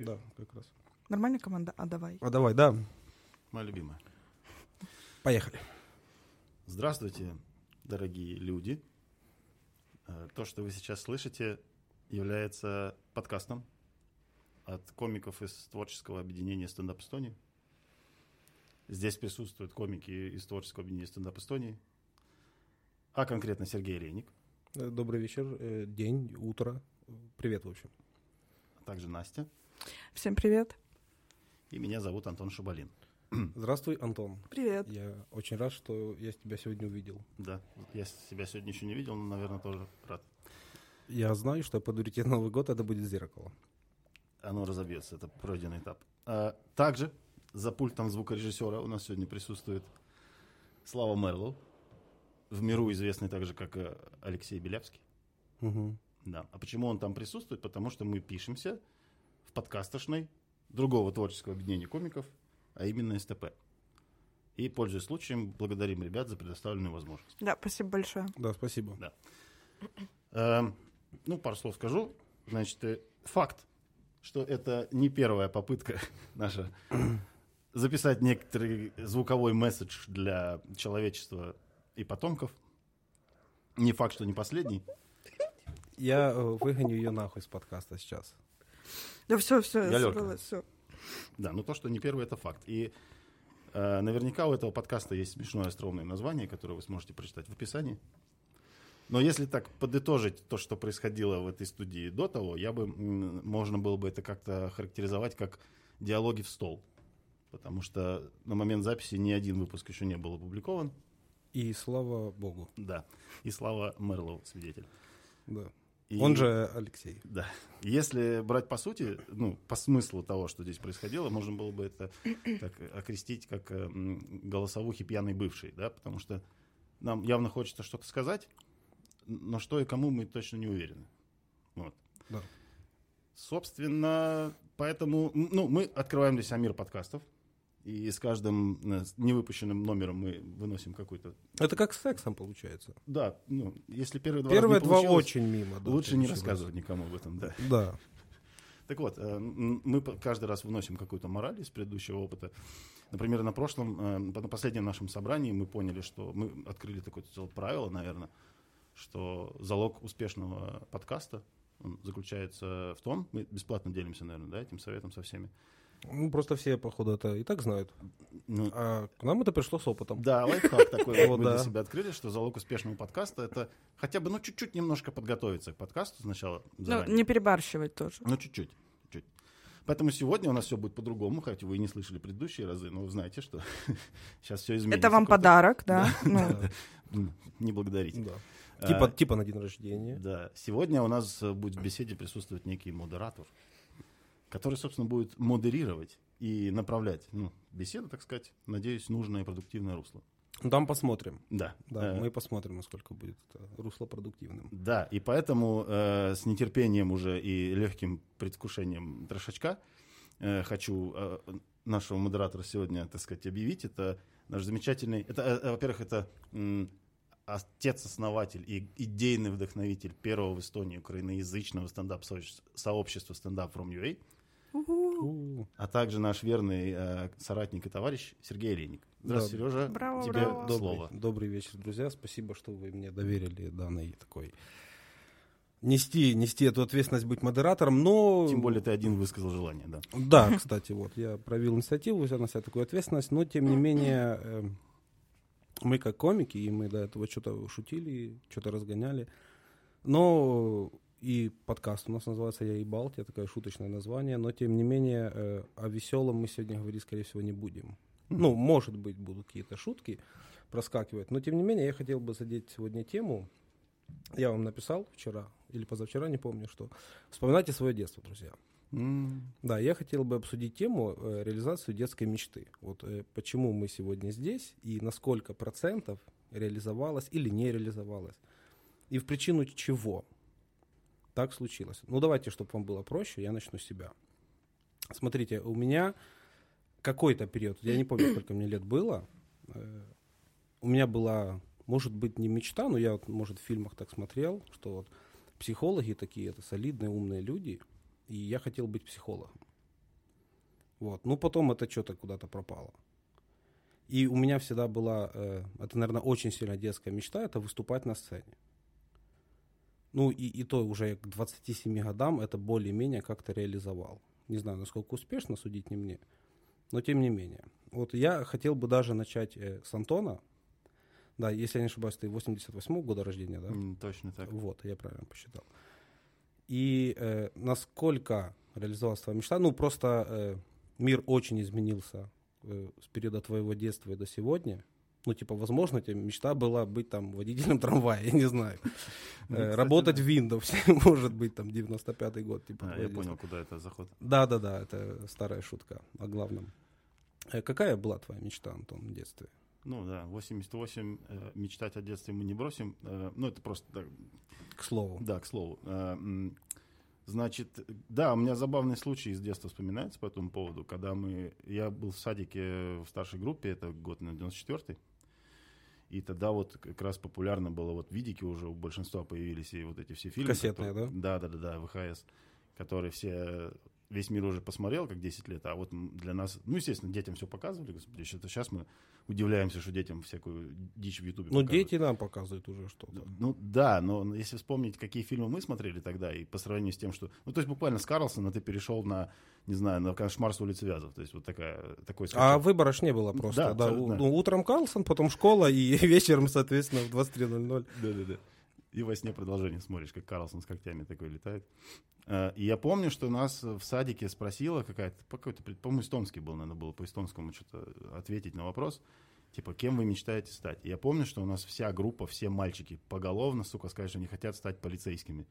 Да, как раз. Нормальная команда? А давай. А давай, да. Моя любимая. Поехали. Здравствуйте, дорогие люди. Э, То, что вы сейчас слышите, является подкастом от комиков из творческого объединения «Стендап Эстонии». Здесь присутствуют комики из творческого объединения «Стендап Эстонии», а конкретно Сергей Леник, Э, Добрый вечер, э, день, утро. Привет, в общем. а также Настя, Всем привет. и меня зовут Антон Шабалин. Здравствуй, Антон. Привет. Я очень рад, что я тебя сегодня увидел. Да, я себя сегодня еще не видел, но, наверное, тоже рад. Я знаю, что под на Новый год это будет зеркало. Оно разобьется, это пройденный этап. А, также за пультом звукорежиссера у нас сегодня присутствует Слава Мерлоу, в миру известный также как э, Алексей Белявский. Мгм. Да. А почему он там присутствует? Потому что мы пишемся в подкастошной другого творческого объединения комиков, а именно СТП. И, пользуясь случаем, благодарим ребят за предоставленную возможность. Да, спасибо большое. Да, спасибо. Эм, ну, пару слов скажу. Значит, э, факт, что это не первая попытка наша записать некоторый звуковой месседж для человечества и потомков. Не факт, что не последний. Я э, выгоню ее нахуй с подкаста сейчас. Да все, все, Галерка. все. Да, но то, что не первый, это факт. И э, наверняка у этого подкаста есть смешное остроумное название, которое вы сможете прочитать в описании. Но если так подытожить то, что происходило в этой студии до того, я бы, можно было бы это как-то характеризовать как диалоги в стол. Потому что на момент записи ни один выпуск еще не был опубликован. И слава богу. Да. И слава Мерлоу, свидетель. Да. И- Он же Алексей. Да. Если брать по сути, ну, по смыслу того, что здесь происходило, можно было бы это так окрестить как э, голосовухи пьяный бывший, да, потому что нам явно хочется что-то сказать, но что и кому мы точно не уверены. Вот. Да. Собственно, поэтому, ну, мы открываем для себя мир подкастов, и с каждым э, невыпущенным номером мы выносим какой-то... Это как с сексом получается. Да, ну, если первые два Первые два очень мимо. да, лучше не рассказывать никому об этом, да. Да. Так вот, э, мы каждый раз вносим какую-то мораль из предыдущего опыта. Например, на прошлом, э, на последнем нашем собрании мы поняли, что мы открыли такое правило, наверное, что залог успешного подкаста заключается в том, мы бесплатно делимся, наверное, да, этим советом со всеми. Ну, просто все, походу, это и так знают. Ну, А к нам это пришло с опытом. да, лайфхак такой Вот мы для себя открыли, что залог успешного подкаста это хотя бы, ну, чуть-чуть немножко подготовиться к подкасту сначала. Ну, не перебарщивать тоже. Ну, чуть-чуть. чуть. Поэтому сегодня у нас все будет по-другому, хотя вы и не слышали предыдущие разы, но вы знаете, что сейчас все изменится. Это вам подарок, да? Ну, Не благодарите. Да. А, Типа, типа на день рождения. Да. Сегодня у нас э, будет в беседе присутствовать некий модератор, который, собственно, будет модерировать и направлять ну, беседу, так сказать, надеюсь, нужное и продуктивное русло. Ну, Там посмотрим. Да. Да, Э, мы посмотрим, насколько будет это русло продуктивным. Да, и поэтому э, с нетерпением уже и легким предвкушением трошачка э, хочу э, нашего модератора сегодня, так сказать, объявить. Это наш замечательный... Это, э, э, во-первых, это м, отец-основатель и идейный вдохновитель первого в Эстонии украиноязычного стендап-сообщества Up From UA, а также наш верный э, соратник и товарищ Сергей Леник. Здравствуй, Да. Сережа. Браво, тебе браво. Добрый, слово. добрый вечер, друзья. Спасибо, что вы мне доверили данный такой нести, нести эту ответственность быть модератором, но... Тем более ты один высказал желание, да. Да, кстати, вот я проявил инициативу, взял на себя такую ответственность, но тем не менее э, мы как комики, и мы до этого что-то шутили, что-то разгоняли, но и подкаст у нас называется «Я и Балтия», такое шуточное название, но тем не менее э, о веселом мы сегодня говорить, скорее всего, не будем. Ну, может быть, будут какие-то шутки проскакивать, но тем не менее я хотел бы задеть сегодня тему. Я вам написал вчера или позавчера, не помню, что вспоминайте свое детство, друзья. М, Да, я хотел бы обсудить тему э, реализацию детской мечты. Вот э, почему мы сегодня здесь и на сколько процентов реализовалось или не реализовалось. И в причину чего так случилось. Ну, давайте, чтобы вам было проще, я начну с себя. Смотрите, у меня какой-то период, я не помню, сколько мне лет было, э, у меня была, может быть, не мечта, но я, вот, может, в фильмах так смотрел, что вот психологи такие, это солидные, умные люди, и я хотел быть психологом. Вот. Ну, потом это что-то куда-то пропало. И у меня всегда была, э, это, наверное, очень сильно детская мечта, это выступать на сцене. Ну, и, и то уже к 27 годам это более-менее как-то реализовал. Не знаю, насколько успешно, судить не мне. Но тем не менее. Вот я хотел бы даже начать э, с Антона. Да, если я не ошибаюсь, ты 88 года рождения, да? М, Точно так. Вот, я правильно посчитал. И э, насколько реализовалась твоя мечта? Ну, просто э, мир очень изменился э, с периода твоего детства и до сегодня. Ну, типа, возможно, у тебя мечта была быть там водителем трамвая, я не знаю. Ну, Э, кстати, Работать да. в Windows, может быть, там, 95-й год. Типа, А, я понял, куда это заход. Да-да-да, это старая шутка о главном. Э, какая была твоя мечта, Антон, в детстве? Ну да, 88, э, мечтать о детстве мы не бросим. Э, ну, это просто так, К слову. Да, к слову. Э, Значит, да, у меня забавный случай из детства вспоминается по этому поводу, когда мы, я был в садике в старшей группе, это год, на 94-й, и тогда вот как раз популярно было, вот видики уже у большинства появились, и вот эти все фильмы. Кассетные, которые- Да, да, да, да, ВХС, которые все, весь мир уже посмотрел, как 10 лет, а вот для нас, ну, естественно, детям все показывали, господи, что-то сейчас мы удивляемся, что детям всякую дичь в Ютубе Ну, дети нам показывают уже что-то. Ну да, но если вспомнить, какие фильмы мы смотрели тогда, и по сравнению с тем, что... Ну, то есть буквально с Карлсона ты перешел на, не знаю, на кошмар с улицы Вязов. То есть вот такая, такой А скачок. выбора ж не было просто. Да, Да, ну, утром Карлсон, потом школа и вечером, соответственно, в 23.00. Да-да-да. И во сне продолжение смотришь, как Карлсон с когтями такой летает. А, И я помню, что нас в садике спросила какая-то, какой-то, по-моему, эстонский был, надо было по эстонскому что-то ответить на вопрос. Типа, кем вы мечтаете стать? И я помню, что у нас вся группа, все мальчики поголовно, сука, сказали, что они хотят стать полицейскими.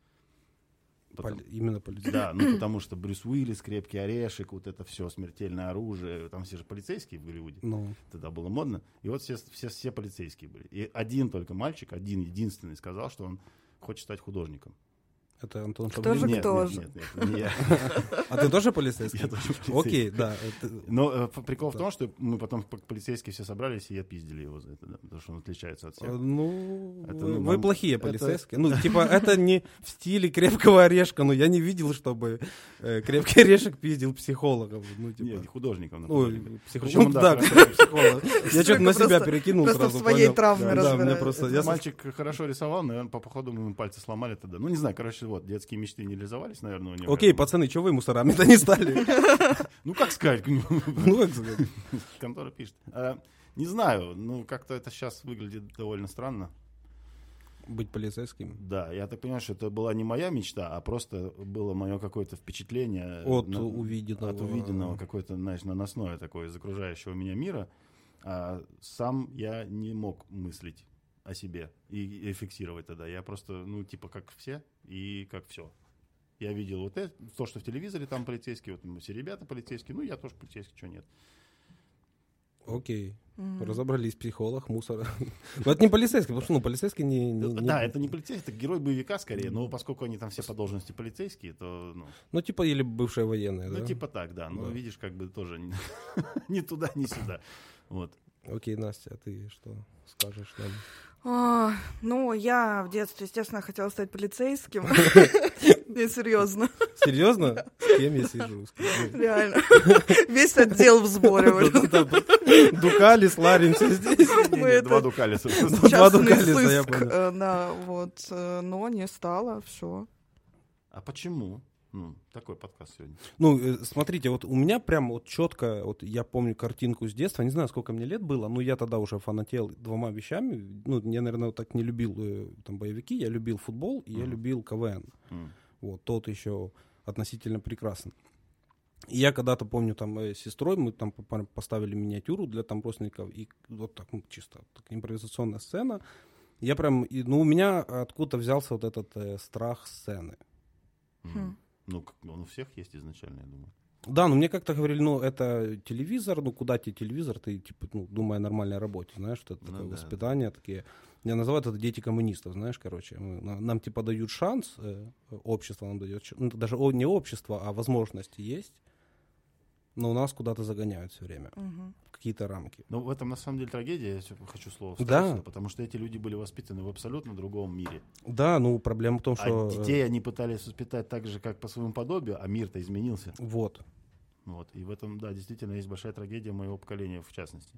Потом- Поли- Именно полицейский. Да, ну потому что Брюс Уиллис, Крепкий Орешек, вот это все, смертельное оружие, там все же полицейские в Голливуде, Ну, тогда было модно. И вот все, все, все полицейские были. И один только мальчик, один единственный сказал, что он хочет стать художником. Это Антон Кто Шаблин. же нет, кто нет, же? нет, нет, не я. А ты тоже полицейский? Я тоже полицейский. Окей, да. Но э, прикол в том, что мы потом полицейские все собрались и отпиздили его за это, потому что он отличается от всех. Ну, Это, вы, ну, вы плохие полицейские. Ну, типа, это не в стиле крепкого орешка. Ну, я не видел, чтобы э, крепкий орешек пиздил психологов. Ну, типа. Нет, например. психолог. Причем, Ну, да, психолог. Я что-то на себя перекинул сразу. своей просто... Этот Я со- мальчик хорошо рисовал, но по походу мы ему пальцы сломали тогда. Ну, не знаю, короче, вот, детские мечты не реализовались, наверное, у него. Окей, пацаны, что вы мусорами-то не стали? Ну, как сказать? Ну, как сказать? Контора пишет. А, Не знаю, ну, как-то это сейчас выглядит довольно странно. Быть полицейским. Да, я так понимаю, что это была не моя мечта, а просто было мое какое-то впечатление. От на- увиденного. От увиденного, какое-то, знаешь, наносное такое из окружающего меня мира. А сам я не мог мыслить о себе и, и фиксировать тогда. Я просто, ну, типа, как все и как все. Я видел вот это, то, что в телевизоре там полицейские, вот все ребята полицейские, ну, я тоже полицейский, что нет. Окей. Мгм. Разобрались, психолог, мусор. Но это не полицейский, потому что, ну, полицейский не... не- не- Да, это не полицейский, это герой боевика скорее, но поскольку они там все по должности полицейские, то, ну, Ну, типа, или бывшие военные, Ну, да? типа так, да. Ну, Да. видишь, как бы тоже не, ни туда, ни сюда. Вот. Окей, Настя, а ты что скажешь нам? А, ну, я в детстве, естественно, хотела стать полицейским. Не, серьезно, Серьезно? С кем я сижу? Реально. Весь отдел в сборе. Дукалис, Ларин, все здесь. Два дукалиса. Два Дукалиса, я понял. э, Да, вот, э, но не стало, все. А почему? Ну, такой подкаст сегодня. Ну, э, смотрите, вот у меня прям вот четко, вот я помню картинку с детства, не знаю, сколько мне лет было, но я тогда уже фанател двумя вещами. Ну, я, наверное, вот так не любил э, там боевики, я любил футбол и я Мгм. любил КВН. М. Вот, тот еще относительно прекрасен. И я когда-то помню, там, э, с сестрой мы там по- поставили миниатюру для там родственников, и вот так, ну, чисто так, импровизационная сцена. Я прям, и, ну, у меня откуда взялся вот этот э, страх сцены. М. Ну, он у всех есть изначально, я думаю. Да, ну мне как-то говорили, ну это телевизор, ну куда тебе телевизор, ты типа, ну, думай о нормальной работе, знаешь, что это Ну такое да, воспитание, такие, я называю это дети коммунистов, знаешь, короче, Мы- на- нам типа дают шанс, э, общество нам дает, ну, даже о- не общество, а возможности есть, но нас куда-то загоняют все время, в какие-то рамки. Но в этом, на самом деле, трагедия, я хочу слово вставить Да. сюда, потому что эти люди были воспитаны в абсолютно другом мире. Да, ну проблема в том, А что... э, детей они пытались воспитать так же, как по своему подобию, а мир-то изменился. Вот. Вот. И в этом, да, действительно есть большая трагедия моего поколения, в частности.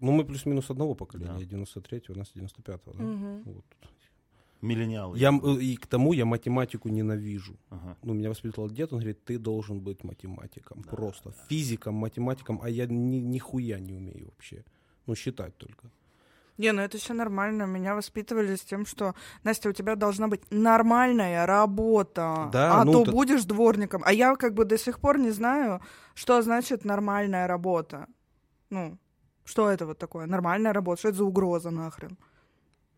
Ну, мы плюс-минус одного поколения, Да. я 93-го, у нас 95-го, да? Мгм. Вот. Миллениалы. Я, и к тому я математику ненавижу. Ага. Ну, меня воспитывал дед, он говорит, ты должен быть математиком, Да, просто, да. физиком, математиком, а я ни, нихуя не умею вообще. Ну, считать только. Не, ну это все нормально. Меня воспитывали с тем, что Настя, у тебя должна быть нормальная работа, Да, а ну, то т- будешь дворником. А я как бы до сих пор не знаю, что значит нормальная работа. Ну, что это вот такое? Нормальная работа, что это за угроза нахрен?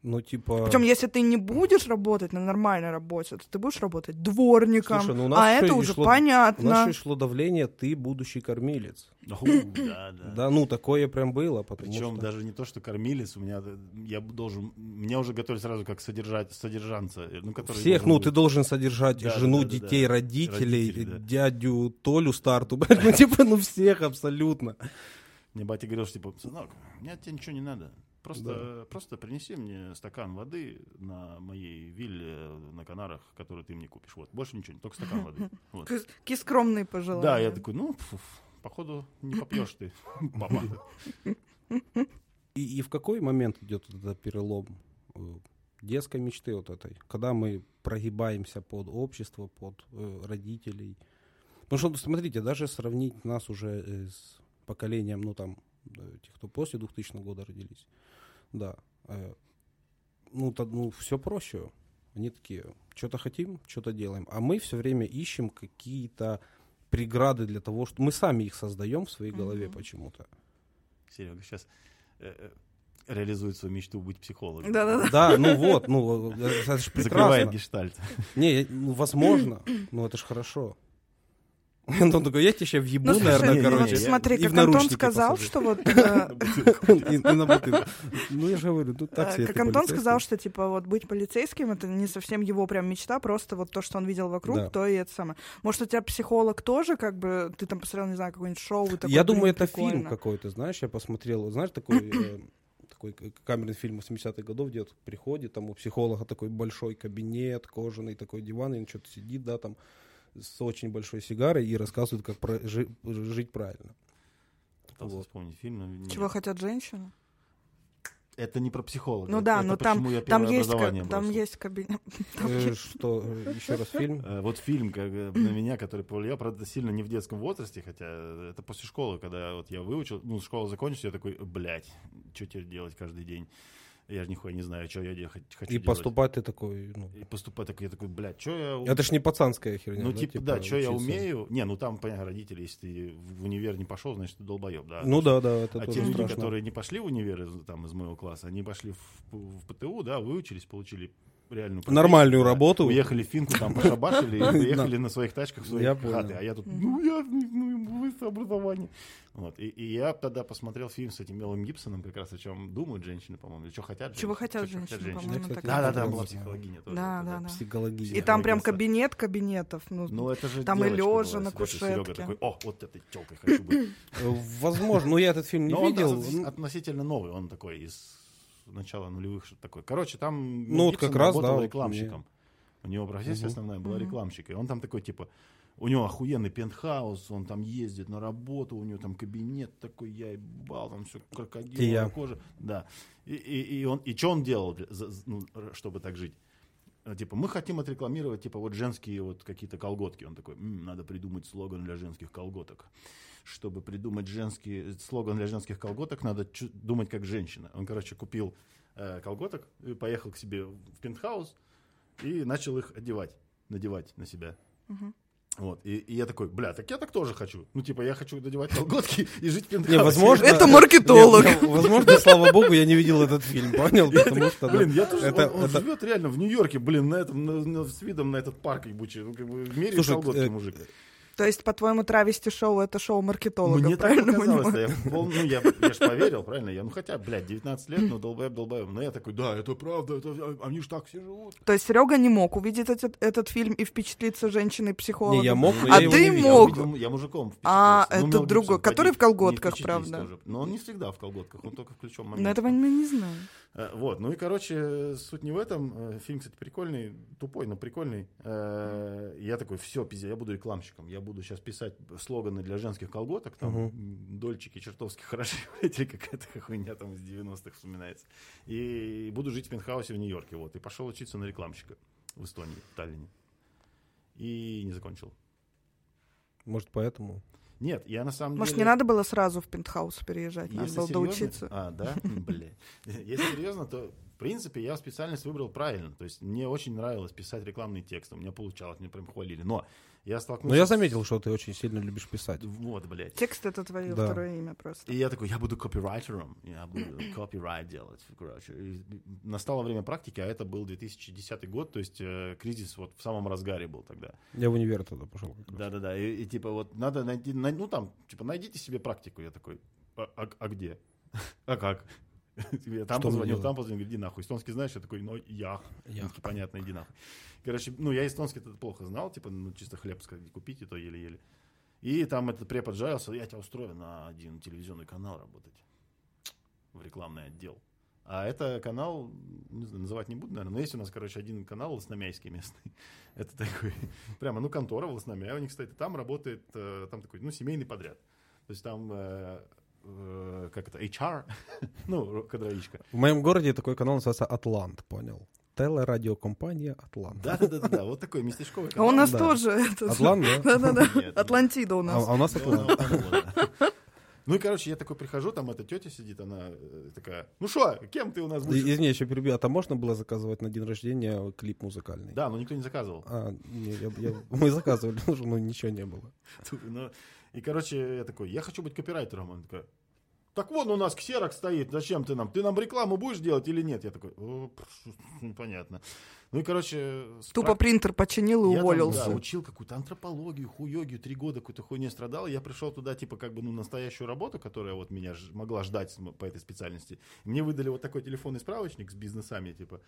Ну, типа... Причем, если ты не будешь работать на нормальной работе, то ты будешь работать дворником. Слушай, ну у нас а это уже шло- У понятно. нас еще шло давление, ты будущий кормилец. Да, да. Да, ну, такое прям было, Причем что... даже не то, что кормилец, у меня э, я должен, меня уже готовили сразу как содержать, содержанца, э, ну который Всех, ну, быть- ты должен содержать Да, жену, да, да, детей, да. родителей, да. дядю Толю старту, ну, типа, ну, всех абсолютно. Мне батя говорил, что типа, сынок, мне от тебя ничего не надо. Просто, просто принеси мне стакан воды на моей вилле на Канарах, которую ты мне купишь. Вот, больше ничего, только стакан воды. Вот. Какие скромные пожелания. Да, я такой, ну, фу, походу, не попьешь ты, папа. И, и в какой момент идет этот перелом э, детской мечты вот этой, когда мы прогибаемся под общество, под э, родителей? Потому что, смотрите, даже сравнить нас уже э, с поколением, ну там, тех, кто после 2000 года родились, да, э, ну, то, ну все проще. Они такие, что-то хотим, что-то делаем. А мы все время ищем какие-то преграды для того, что мы сами их создаем в своей голове Мгм. почему-то. Серега сейчас реализует свою мечту быть психологом. Да-да-да. Да, ну вот, ну, э, это же Закрывает прекрасно. гештальт. Не, ну, возможно, ну, это ж хорошо. Он такой, я тебя сейчас въебу, Ну, наверное, не, не, короче. не, смотри, и как Антон сказал, посажу. что вот... э. Ну, я же говорю, ну, так Э, Как Антон сказал, что типа вот быть полицейским это не совсем его прям мечта, просто вот то, что он видел вокруг, то и это самое. Может, у тебя психолог тоже, как бы ты там посмотрел, не знаю, какое-нибудь шоу, Я «Блин, думаю, это фильм прикольно». какой-то, знаешь, я посмотрел, знаешь, такой, э, такой камерный фильм 80-х годов, где приходит, там у психолога такой большой кабинет, кожаный такой диван, и он что-то сидит, да, там, с очень большой сигарой и рассказывает, как про- жи- жить правильно. Пытался Вот. вспомнить фильм, но нет. Чего хотят женщины? Это не про психолога. Ну да, это но там, почему я там есть, ка- образование там есть кабинет. Э, Что, еще раз фильм? Э, Вот фильм как, на меня, который повлиял, правда, сильно не в детском возрасте, хотя это после школы, когда вот я выучил, ну, школа закончилась, я такой, блядь, что теперь делать каждый день? Я же нихуя не знаю, что я хочу И делать. поступать ты такой, ну, И поступать так, я такой, блядь, что я... это ж не пацанская херня. Ну, типа, да, что я умею. Не, ну там, понятно, родители, если ты в универ не пошел, значит, ты долбоеб, да. Ну да, да, это А те люди, страшно. которые не пошли в универ там, из моего класса, они пошли в, в ПТУ, да, выучились, получили реальную профессию, Нормальную да, работу. Уехали в Финку, там пошабашили и приехали на своих тачках в свои хаты. А я тут, ну, я, ну, высшее образование. Вот. И, и я тогда посмотрел фильм с этим Мелом Гибсоном, как раз о чем думают женщины, по-моему, или что хотят Чего женщины. хотят Чё женщины, по-моему, так. Да, да, да, была да. психологиня тоже. Да, вот да, да. Психология. И там прям кабинет кабинетов. Ну, Ну, это же Там и была, на кушетке. такой, о, вот этой тёлкой хочу быть. Э, Возможно, но я этот фильм не Но он видел. относ- относительно новый, он такой из начала нулевых, что такое. Короче, там Ну, вот как раз, работал да, вот рекламщиком. У него профессия основная была рекламщик. И он там такой, типа, у него охуенный пентхаус, он там ездит на работу, у него там кабинет такой, я ебал, там все крокодиловая я. кожа. Да. И, и, и он, и что он делал, ну, чтобы так жить? Э, Типа, мы хотим отрекламировать, типа, вот женские вот какие-то колготки. Он такой, «М, надо придумать слоган для женских колготок. Чтобы придумать женский слоган для женских колготок, надо чу- думать как женщина. Он, короче, купил э, колготок, и поехал к себе в пентхаус и начал их одевать, надевать на себя. Мгм. Вот. И, и я такой, бля, так я так тоже хочу. Ну, типа, я хочу надевать колготки и жить в пентхаусе. Не, возможно... Это маркетолог. Не, ну, возможно, слава богу, я не видел этот фильм, понял? Потому что... Блин, я тоже, это- он, он это- живет реально в Нью-Йорке, блин, на этом, на- на- с видом на этот парк ебучий. Ну, как бы, в мире Слушай, колготки э, мужик. То есть, по-твоему, травести шоу это шоу маркетолога, Мне так правильно показалось, понимаю? да, я, пол- ну, я, я ж поверил, правильно? Я, ну, хотя, блядь, 19 лет, ну, долбоеб, долбоеб. Но я такой, да, это правда, это, а, они ж так все живут. То есть Серега не мог увидеть этот, этот фильм и впечатлиться женщиной-психологом. Не, я мог, но А я ты мог. Я, увидел- я мужиком А, впечатлился. Ну, это другой, который в колготках, правда? тоже. Но он не всегда в колготках, он только в ключом Но моменте. этого мы не знаем. Э, Вот, ну и, короче, суть не в этом. Э, Фильм, кстати, прикольный, тупой, но прикольный. Э, Я такой, все, пиздец, я буду рекламщиком. Я буду сейчас писать слоганы для женских колготок, там, м, дольчики чертовски хороши, или какая-то хуйня там из 90-х вспоминается. И буду жить в пентхаусе в Нью-Йорке, вот. И пошел учиться на рекламщика в Эстонии, в Таллине. И не закончил. Может, поэтому? Нет, я на самом Может, деле... не надо было сразу в пентхаус переезжать, надо Если было серьезно- доучиться. А, да? Бля. Если серьезно, то, в принципе, я специальность выбрал правильно. То есть мне очень нравилось писать рекламные тексты. У меня получалось, мне прям хвалили. Но я столкнулся... Но я заметил, что ты очень сильно любишь писать. Вот, блядь. Текст — это твое Да. второе имя просто. И я такой, я буду копирайтером, я буду копирайт делать, короче. И настало время практики, а это был 2010 год, то есть э, кризис вот в самом разгаре был тогда. Я в универ тогда пошел. Да-да-да, и, и типа вот надо найти, най- ну там, типа найдите себе практику. Я такой, а, а- а где? А как? Я там Что позвонил, там позвонил, говорит, иди нахуй. Эстонский знаешь? Я такой, ну, я. Я. Он такой, понятно, иди нахуй. Короче, ну, я эстонский это плохо знал, типа, ну, чисто хлеб сходить купить, и то еле-еле. И там этот препод жарился, я тебя устрою на один телевизионный канал работать. В рекламный отдел. А это канал, не знаю, называть не буду, наверное, но есть у нас, короче, один канал лосномяйский местный. Это такой, прямо, ну, контора в Лосномяе у них стоит. И там работает, э, там такой, ну, семейный подряд. То есть там, э, как это, HR, ну, кадровичка. В моем городе такой канал называется Атлант, понял? Телерадиокомпания Атлант. Да-да-да, вот такой местечковый А канал. у нас Да. тоже это... Атлант, да? Да-да-да, Нет, нет. Атлантида у А, нас. а у нас Ну, Атлант. ну. Ну и, короче, я такой прихожу, там эта тетя сидит, она э, такая, ну что, кем ты у нас будешь? Извини, еще перебью. А там можно было заказывать на день рождения клип музыкальный? Да, но никто не заказывал. А, не, я- я- мы заказывали, но ничего не было. Ну, И, короче, я такой, я хочу быть копирайтером. Она такая, так вон у нас ксерок стоит, зачем ты нам? Ты нам рекламу будешь делать или нет? Я такой, «О, пф, ну. Ну и, короче... Тупо прак- принтер починил и Я там, уволился. да, учил какую-то антропологию, хуёгию, три года какой-то хуйней страдал. Я пришел туда, типа, как бы, ну, настоящую работу, которая вот меня ж- могла ждать по этой специальности. Мне выдали вот такой телефонный справочник с бизнесами, типа,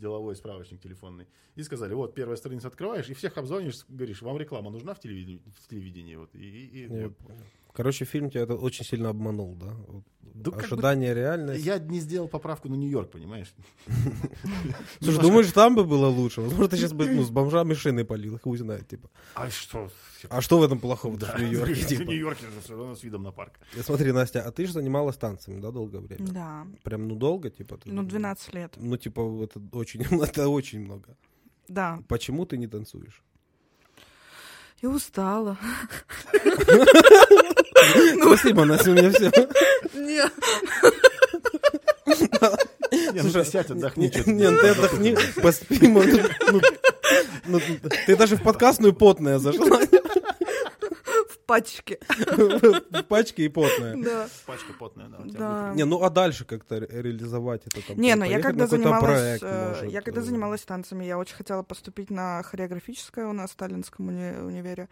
деловой справочник телефонный. И сказали, вот, первая страница открываешь, и всех обзвонишь, говоришь, вам реклама нужна в телевидении? В телевидении вот, и, и- и вот. Короче, фильм тебя это очень сильно обманул, да? Вот Да как бы Ожидание, реальность. Я не сделал поправку на Нью-Йорк, понимаешь? Слушай, думаешь, там бы было лучше? Возможно, ты сейчас бы ну, с бомжами шины полил, хуй знает, типа. А что? А что в этом плохого Да, в Нью-Йорке, в типа? Нью-Йорке же все равно с видом на парк. Я Смотри, Настя, а ты же занималась танцами, да, долгое время? Да, Прям, ну, долго, типа? ты- ну 12 лет. Ну, типа, это очень, это очень много. Да, Почему ты не танцуешь? И устала. Спасибо, Настя, у меня все. Нет, Не, ну ты сядь, отдохни. чё ты Не, ну ты делаешь? отдохни, поспи, ну, ну, ну, Ты даже в подкастную потная зашла. Пачке. В пачке и потная. Да. Пачка потная, да. у тебя Да. Не, ну а дальше как-то ре- реализовать это там? Не, ну я когда занималась, э, я когда э, занималась танцами, я очень хотела поступить на хореографическое у нас в Сталинском уни- универе,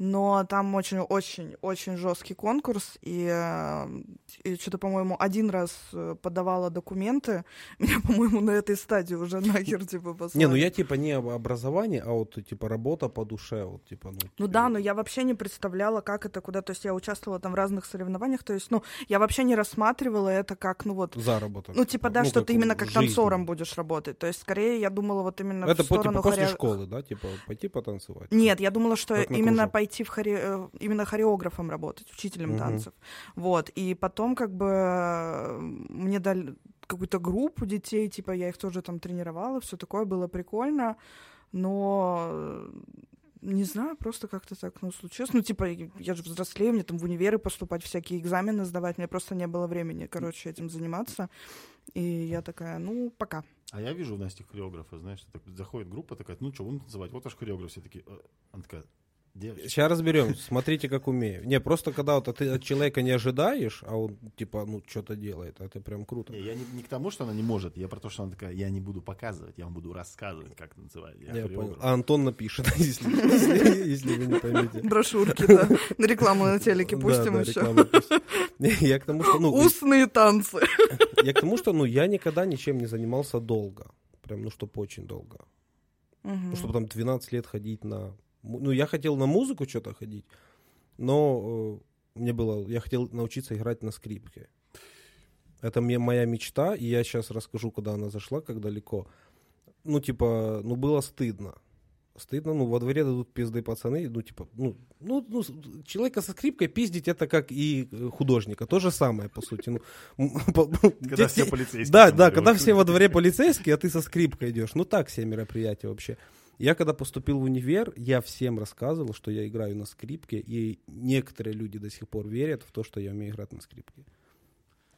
но там очень-очень-очень жесткий конкурс, и, э, что-то, по-моему, один раз э, подавала документы, меня, по-моему, на этой стадии уже нахер, типа, послали. Не, ну я типа не об образовании, а вот типа работа по душе, вот типа, ну. Ну да, но я вообще не представляла, как это, куда, то есть я участвовала там в разных соревнованиях, то есть, ну, я вообще не рассматривала это как, ну вот, заработок. ну, типа, да, Ну, что ты именно как жизнь. танцором будешь работать. То есть, скорее, я думала вот именно Это в по, сторону типа после хоре- школы, да, типа пойти потанцевать. Нет, я думала, что именно кружок. Пойти в хоре... э, именно хореографом работать, учителем Мгм. танцев. Вот. И потом, как бы, э, мне дали какую-то группу детей, типа, я их тоже там тренировала, все такое было прикольно, но э, не знаю, просто как-то так, ну, случилось. Ну, типа, я же взрослею, мне там в универы поступать, всякие экзамены сдавать, мне просто не было времени, короче, этим заниматься. И я такая, ну, пока. А я вижу в Насте хореографа, знаешь, так заходит группа такая, ну что, будем танцевать, вот ваш хореограф, все такие, она такая, девочки, Сейчас разберем, смотрите, как умею. Не, просто когда вот ты от человека не ожидаешь, а он типа, ну, что-то делает, это прям круто. Не, я не, не к тому, что она не может, я про то, что она такая, я не буду показывать, я вам буду рассказывать, как танцевать. Я, Я хореограф». понял. А Антон напишет, если, вы не поймете. Брошюрки, да. На рекламу на телеке пустим еще. Я к тому, что, ну, Устные танцы. я к тому, что, ну, я никогда ничем не занимался долго. Прям, ну, чтобы очень долго. Ну, чтобы там 12 лет ходить на... Ну, я хотел на музыку что-то ходить, но э, мне было... Я хотел научиться играть на скрипке. Это мне моя мечта, и я сейчас расскажу, куда она зашла, как далеко. Ну, типа, ну, было стыдно. Стыдно, ну, во дворе дадут пизды пацаны, ну, типа, ну, ну, ну, человека со скрипкой пиздить это как и э, художника, то же самое, по сути. Ну, по- Когда все полицейские. Да, да, когда все во дворе полицейские, а ты со скрипкой идешь. Ну, так все мероприятия вообще. Я когда поступил в универ, я всем рассказывал, что я играю на скрипке, и некоторые люди до сих пор верят в то, что я умею играть на скрипке.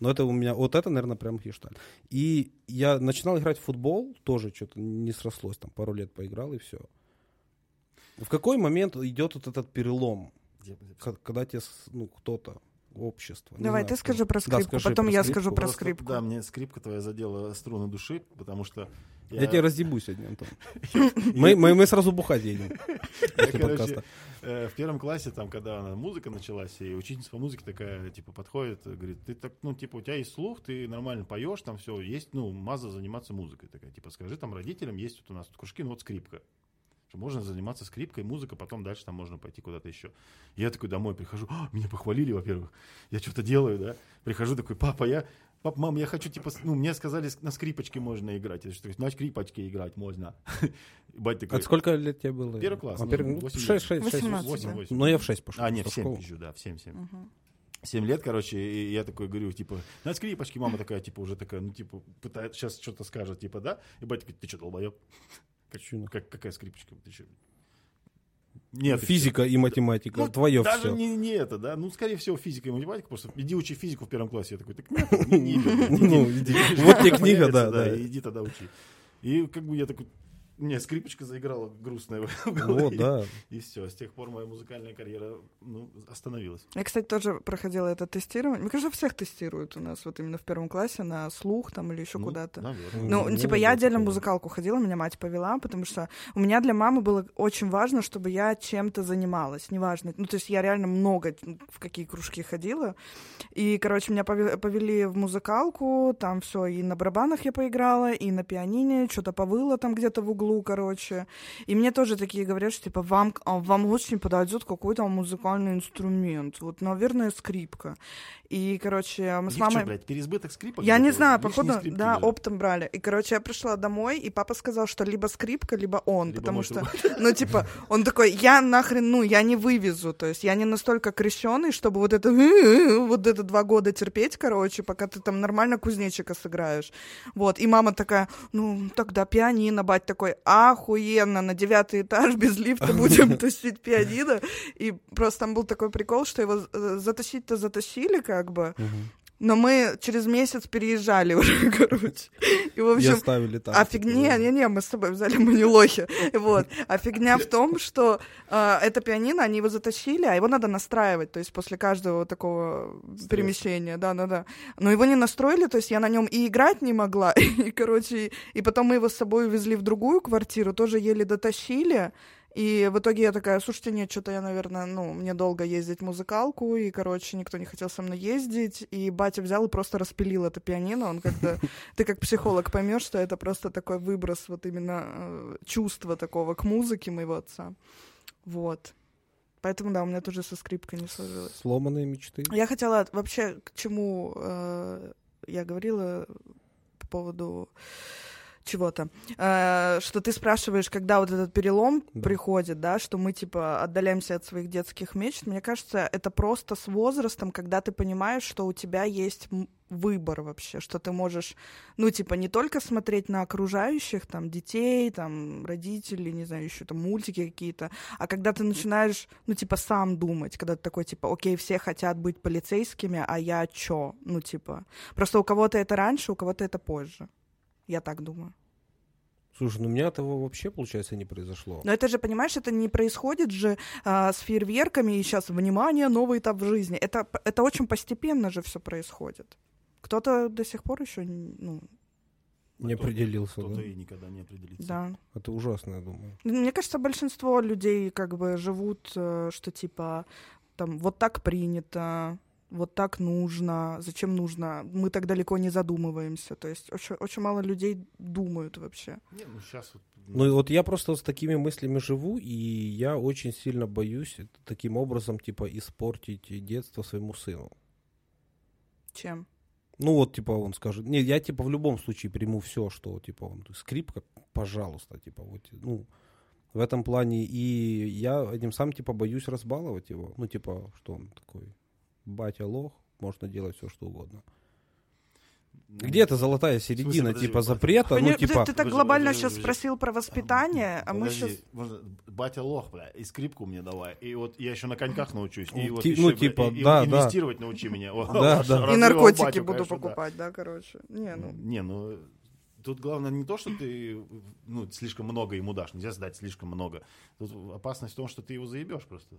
Но это у меня, вот это, наверное, прям гештальт. И я начинал играть в футбол, тоже что-то не срослось, там пару лет поиграл и все. В какой момент идет вот этот перелом, когда тебе, ну, кто-то, общество? не Давай, знаю, ты скажи про Да, скрипку, скажи потом про я скрипку. скажу про Просто, скрипку. Да, мне скрипка твоя задела струны души, потому что Я тебя разъебу сегодня, Антон. Мы, мы, мы сразу бухать едем. Я, короче, э, в первом классе, там, когда музыка началась, и учительница по музыке такая, типа, подходит, говорит, ты так, ну, типа, у тебя есть слух, ты нормально поешь, там все, есть, ну, маза заниматься музыкой. Такая, типа, скажи там родителям, есть вот у нас тут кружки, ну, вот скрипка. Что можно заниматься скрипкой, музыка, потом дальше там можно пойти куда-то еще. Я такой домой прихожу, «А, меня похвалили, во-первых, я что-то делаю, да. Прихожу такой, папа, я, пап, мам, я хочу, типа, ну, мне сказали, на скрипочке можно играть. Я что, на скрипочке играть можно. Бать такой, А сколько лет тебе было? Первый класс, А, ну, первый- ну, восемь шесть, лет. шесть, шесть. Восемнадцать. восемь, да. восемь. Но я в 6 пошел. А, нет, в в 7 школу. пизжу, да, в 7-7. Мгм. 7 лет, короче, и я такой говорю, типа, на скрипочке мама такая, типа, уже такая, ну, типа, пытается, сейчас что-то скажет, типа, да? И батя говорит, ты что, долбоеб? Как, Чё нахуй? как, какая скрипочка? Ты чё? Нет, Физика и математика. Ну, Твое Даже все. не, не это, да. Ну, скорее всего, физика и математика. Просто иди учи физику в первом классе. Я такой, так нет, не, не. Ну, книга, да, Появится, да. Иди тогда учи. И как бы я такой, мне скрипочка заиграла грустная в голове. Вот, да. И все, с тех пор моя музыкальная карьера ну, остановилась. Я, кстати, тоже проходила это тестирование. Мне кажется, всех тестируют у нас вот именно в первом классе на слух там или еще Ну, куда-то. наверное. Ну, Ну, типа, я отдельно в музыкалку ходила, меня мать повела, потому что у меня для мамы было очень важно, чтобы я чем-то занималась, неважно. Ну, то есть я реально много в какие кружки ходила. И, короче, меня пове- повели в музыкалку, там все, и на барабанах я поиграла, и на пианине, что-то повыла там где-то в углу, короче. И мне тоже такие говорят, что, типа, вам, а, вам очень подойдет какой-то музыкальный инструмент. Вот, наверное, скрипка. И, короче, мы с Их мамой... что, блядь, переизбыток скрипок? Я не знаю, походу, скрипки да, лежат. оптом брали. И, короче, я пришла домой, и папа сказал, что либо скрипка, либо он, Либо потому что, ну, типа, он такой, я нахрен, ну, я не вывезу, то есть я не настолько крещеный, чтобы вот это, вот это два года терпеть, короче, пока ты там нормально кузнечика сыграешь. Вот, и мама такая, ну, тогда пианино, бать такой, охуенно, на девятый этаж без лифта будем тащить пианино. И просто там был такой прикол, что его э, затащить-то затащили, как бы. Но мы через месяц переезжали уже, короче. И, в И общем, оставили там. а типа, фигня, не-не, мы с тобой взяли, мы не лохи. Вот. А фигня в том, что э, это пианино, они его затащили, а его надо настраивать, то есть после каждого такого перемещения, да-да-да. Но его не настроили, то есть я на нем и играть не могла, и, короче, и потом мы его с собой увезли в другую квартиру, тоже еле дотащили, и в итоге я такая, слушайте, нет, что-то я, наверное, ну, мне долго ездить в музыкалку, и, короче, никто не хотел со мной ездить, и батя взял и просто распилил это пианино, он как-то, ты как психолог поймешь, что это просто такой выброс вот именно э, чувства такого к музыке моего отца. Вот. Поэтому, да, у меня тоже со скрипкой не сложилось. Сломанные мечты. Я хотела вообще к чему э, я говорила по поводу чего-то, Э, что ты спрашиваешь, когда вот этот перелом Да. приходит, да, что мы типа отдаляемся от своих детских мечт. Мне кажется, это просто с возрастом, когда ты понимаешь, что у тебя есть выбор вообще, что ты можешь, ну типа не только смотреть на окружающих, там детей, там родителей, не знаю, еще там мультики какие-то, а когда ты начинаешь, ну типа сам думать, когда ты такой типа, окей, все хотят быть полицейскими, а я чё, ну типа, просто у кого-то это раньше, у кого-то это позже. Я так думаю. Слушай, ну у меня этого вообще, получается, не произошло. Но это же, понимаешь, это не происходит же а, с фейерверками и сейчас, внимание, новый этап в жизни. Это, это очень постепенно же все происходит. Кто-то до сих пор еще, ну, Не определился, Кто-то да? и никогда не определится. да. Это ужасно, я думаю. Мне кажется, большинство людей как бы живут, э, что типа там вот так принято, вот так нужно, зачем нужно, мы так далеко не задумываемся. То есть очень, очень мало людей думают вообще. Не, ну сейчас вот... Ну и вот я просто с такими мыслями живу, и я очень сильно боюсь таким образом, типа, испортить детство своему сыну. Чем? Ну вот, типа, он скажет, не, я, типа, в любом случае приму все, что, типа, он, скрипка, пожалуйста, типа, вот, ну, в этом плане. И я одним сам, типа, боюсь разбаловать его. Ну, типа, что он такой батя лох, можно делать все, что угодно. Где эта золотая середина, подожди, типа, вот- запрета? Ну, ты, типа, ты так Подожди, глобально подожди, сейчас подожди. спросил про воспитание, а мы Подожди, сейчас... можно- батя лох, бля, и скрипку мне давай. И вот я еще на коньках научусь. И Ну, вот ти- еще, ну, бля, типа, и- и да, да. инвестировать научи меня. Да, да. И наркотики батю, буду конечно, да. покупать, да, короче. Не, ну... Не, ну тут главное не то, что ты ну, слишком много ему дашь, нельзя сдать слишком много. Тут опасность в том, что ты его заебешь просто.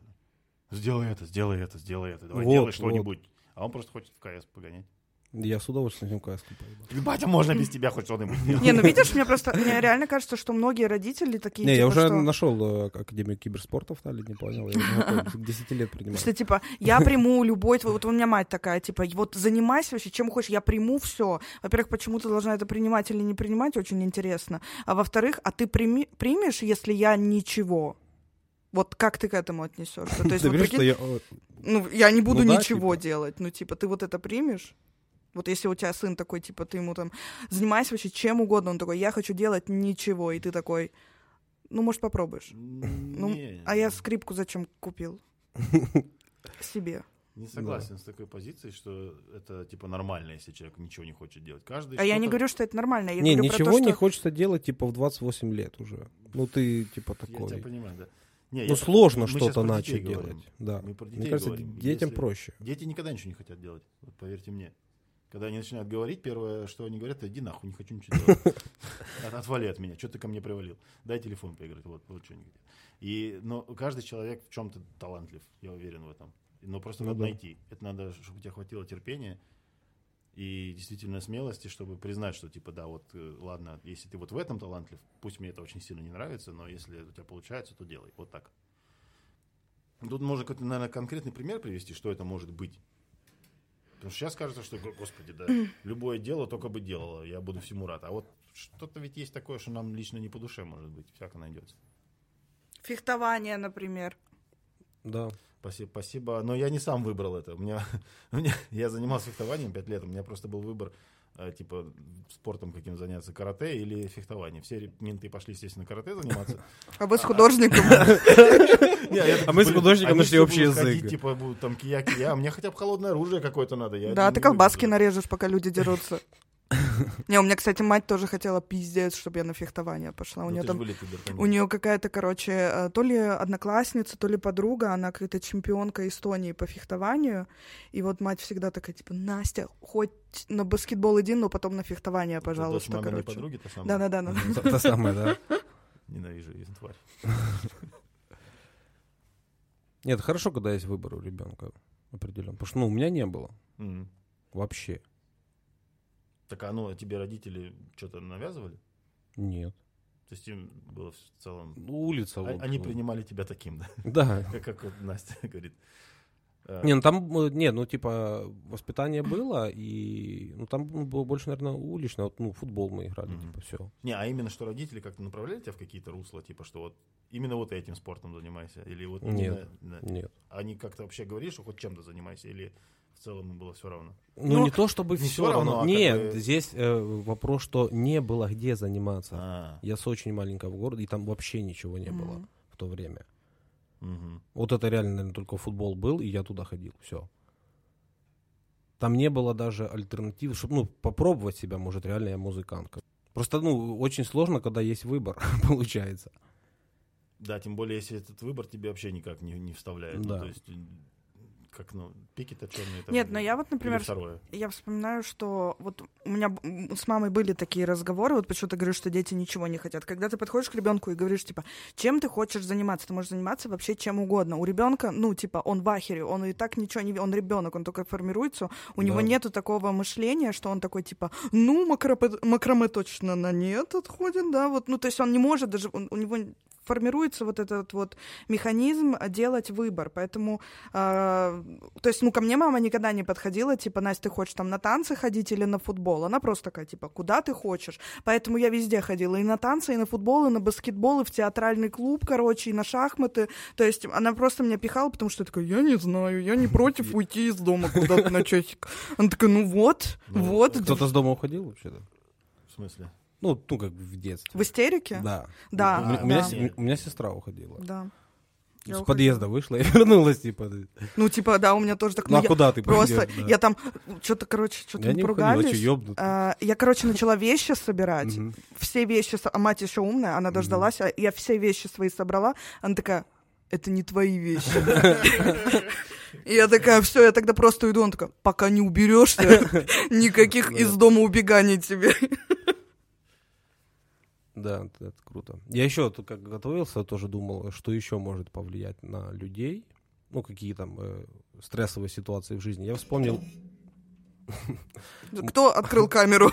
Сделай это, сделай это, сделай это, давай Вот, делай вот. что-нибудь. А он просто хочет в КС погонять. я с удовольствием с ним каску поебал. Батя, можно без тебя хоть что-нибудь делать? Не, ну видишь, мне просто, мне реально кажется, что многие родители такие, Не, я типа, уже нашел э, Академию киберспорта в Таллине, понял, я уже готов, к 10 лет принимаю. Что, типа, я приму любой твой... Вот у меня мать такая, типа, вот занимайся вообще чем хочешь, я приму все. Во-первых, почему ты должна это принимать или не принимать, очень интересно. А во-вторых, а ты примешь, если я ничего? Вот как ты к этому отнесешься? То есть, вот прикинь, я... э, ну, я не буду Ну да, ничего типа. делать. Ну, типа, ты вот это примешь? Вот если у тебя сын такой, типа, ты ему там занимайся вообще чем угодно, он такой, я хочу делать ничего, и ты такой, ну, может, попробуешь. Ну, Не, а я скрипку зачем купил? Себе. не согласен с такой позицией, что это типа нормально, если человек ничего не хочет делать. Каждый А я не говорю, что это нормально. Я Не, ничего то, не что... хочется делать, типа, в 28 лет уже. Ну, ты, типа, Я тебя такой... понимаю, да. Не, Ну, сложно что-то начать говорим. делать. Да. Мы про Мне детей кажется, говорим. детям Если- проще. Дети никогда ничего не хотят делать, вот поверьте мне. Когда они начинают говорить, первое, что они говорят, это иди нахуй, не хочу ничего делать. От- Отвали от меня, что ты ко мне привалил. Дай телефон поиграть, вот, вот что они говорят. И, но каждый человек в чем-то талантлив, я уверен в этом. Но просто Ну надо найти. Это надо, чтобы у тебя хватило терпения и действительно смелости, чтобы признать, что типа, да, вот, э, ладно, если ты вот в этом талантлив, пусть мне это очень сильно не нравится, но если у тебя получается, то делай. Вот так. Тут можно какой-то, наверное, конкретный пример привести, что это может быть. Потому что сейчас кажется, что, го- господи, да, любое дело только бы делало, я буду всему рад. А вот что-то ведь есть такое, что нам лично не по душе может быть, всяко найдется. Фехтование, например. Да. Спасибо, спасибо. Но я не сам выбрал это. У меня, у меня- я занимался фехтованием 5 лет. У меня просто был выбор, э, типа, спортом каким заняться, карате или фехтование. Все менты пошли, естественно, карате заниматься. А вы с художником. А мы с художником нашли общий язык. Типа, будут там кия-кия. А мне хотя бы холодное оружие какое-то надо. Да, ты колбаски нарежешь, пока люди дерутся. Не, у меня, кстати, мать тоже хотела пиздец, чтобы я на фехтование пошла. У Ну, нее там. У нее какая-то, короче, э, то ли одноклассница, то ли подруга, она какая-то чемпионка Эстонии по фехтованию. И вот мать всегда такая, типа, Настя, хоть на баскетбол иди, но потом на фехтование, дочь пожалуйста, маминой короче. подруги, та самая? Да-да-да. да. Та самая, да. Ненавижу ее, тварь. Нет, хорошо, когда есть выбор у ребенка определенно. Потому что, ну, у меня не было вообще. Так, а ну, тебе родители что-то навязывали? Нет. То есть им было в целом... Ну, Улица. А- вот, Они ну. принимали тебя таким, да? Да. Как- Как вот Настя говорит. А, Не, ну там, э, не, ну типа воспитание было, и ну там было больше, наверное, уличное, вот, ну, футбол мы играли, Мгм. типа, все. Не, а именно, что родители как-то направляли тебя в какие-то русла, типа, что вот именно вот этим спортом занимайся? Или вот Нет. именно-. Нет. Они как-то вообще говорили, что хоть чем-то занимайся? Или в целом им было все равно? Ну, Ну, не то чтобы не все равно. равно, а как Нет, бы- здесь э, вопрос, что не было где заниматься. А, Я с очень маленького города, и там вообще ничего не было в то время. Вот это реально, наверное, только футбол был, и я туда ходил. Все. Там не было даже альтернативы, чтобы, ну, попробовать себя, может, реально я музыкант. Просто, ну, очень сложно, когда есть выбор, получается. Да, тем более, если этот выбор тебе вообще никак не, не вставляет. Ну, Да. то есть, как, ну, пики-то черные. там, Нет, но я вот, например. Я вспоминаю, что вот у меня с мамой были такие разговоры, вот почему ты говоришь, что дети ничего не хотят. Когда ты подходишь к ребенку и говоришь, типа, чем ты хочешь заниматься? Ты можешь заниматься вообще чем угодно. У ребенка, ну, типа, он в ахере, он и так ничего не... Он ребенок, он только формируется. У него Да. нету такого мышления, что он такой, типа, ну, макраме, макраме точно на нет отходит, да, вот. Ну, то есть он не может даже... он- у него формируется вот этот вот механизм а, делать выбор. Поэтому, а, то есть, ну, ко мне мама никогда не подходила, типа, Настя, ты хочешь там на танцы ходить или на футбол? Она просто такая, типа, куда ты хочешь? Поэтому я везде ходила, и на танцы, и на футбол, и на баскетбол, и в театральный клуб, короче, и на шахматы. То есть она просто меня пихала, потому что я такая, я не знаю, я не против уйти из дома куда-то на часик. Она такая, ну вот, Ну, вот. Кто-то с дома уходил вообще-то? В смысле? Ну, ну, как в детстве. В истерике? Да. Да, У, меня- да. у меня, у меня сестра уходила. Да. Я С уходила. подъезда вышла и вернулась, типа. Ну, типа, да, у меня тоже так. Ну, ну, а я куда ты Просто, да? я там, что-то, короче, что-то Я мы не уходила, поругались. ёбнут? А, я, короче, начала вещи собирать. Мгм. Все вещи, а мать еще умная, она дождалась, а я все вещи свои собрала. Она такая, это не твои вещи. И я такая, все, я тогда просто иду. Он такая, пока не уберешься, никаких из дома убеганий тебе. Да, это, круто. Я еще, тут как готовился, тоже думал, что еще может повлиять на людей. Ну, какие там э, стрессовые ситуации в жизни. Я вспомнил... Кто открыл камеру?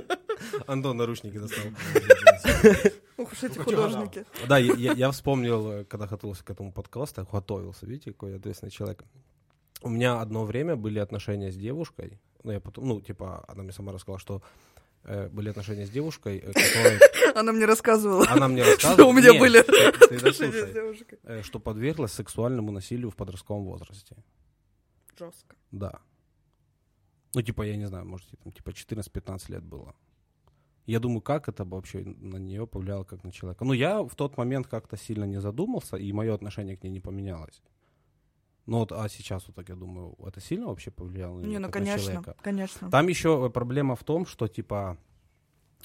Антон наручники достал. Ух уж эти художники. Да, я, вспомнил, э, когда готовился к этому подкасту, готовился, видите, какой я ответственный человек. У меня одно время были отношения с девушкой, ну, я потом, ну, типа, она мне сама рассказала, что были отношения с девушкой, э, которой Она мне рассказывала, она мне рассказывала... что у меня Нет, были ты- ты отношения с девушкой. Э, что подверглась сексуальному насилию в подростковом возрасте. Жестко. Да. Ну, типа, я не знаю, может, там, типа, 14-15 лет было. Я думаю, как это вообще на нее повлияло, как на человека. Ну, я в тот момент как-то сильно не задумался, и мое отношение к ней не поменялось. Ну, вот, а сейчас вот так, я думаю, это сильно вообще повлияло на Не, ну как на конечно, человека? конечно. Там еще проблема в том, что, типа,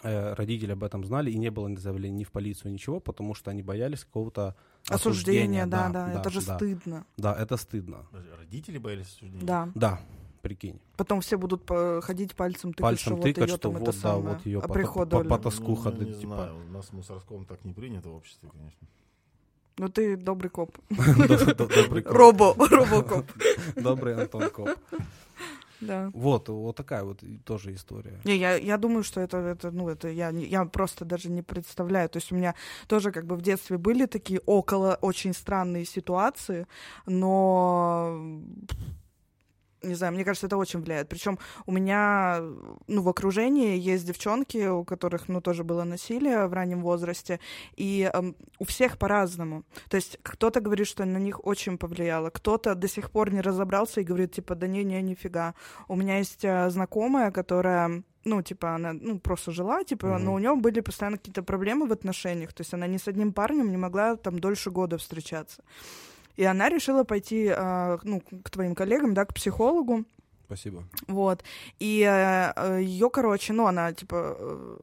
э, родители об этом знали, и не было заявления ни в полицию, ничего, потому что они боялись какого-то осуждения. да, да, это же да. стыдно. Да, это стыдно. Подожди, Родители боялись осуждения? Да. Да, прикинь. Потом все будут по- ходить пальцем тыкать, Пальцем что вот тыкать, ее что там вот, это да, самое, вот по- оприходовали. по- по- тоску Ну, ходить, не типа. знаю, у нас в Мусорском так не принято в обществе, конечно. Ну ты добрый коп. Добрый коп. Робо, робокоп. Добрый Антон Коп. Да. Вот, вот такая вот тоже история. Не, я, я думаю, что это, это, ну, это я, я просто даже не представляю. То есть у меня тоже как бы в детстве были такие около очень странные ситуации, но не знаю, мне кажется, это очень влияет. Причем у меня, ну, в окружении есть девчонки, у которых, ну, тоже было насилие в раннем возрасте, и эм, у всех по-разному. То есть кто-то говорит, что на них очень повлияло, кто-то до сих пор не разобрался и говорит, типа, да не, не, нифига. У меня есть э, знакомая, которая ну, типа, она, ну, просто жила, типа, Мгм. но у нее были постоянно какие-то проблемы в отношениях, то есть она ни с одним парнем не могла там дольше года встречаться. И она решила пойти, а, ну, к твоим коллегам, да, к психологу, Спасибо. вот. И ее, короче, ну, она, типа, э,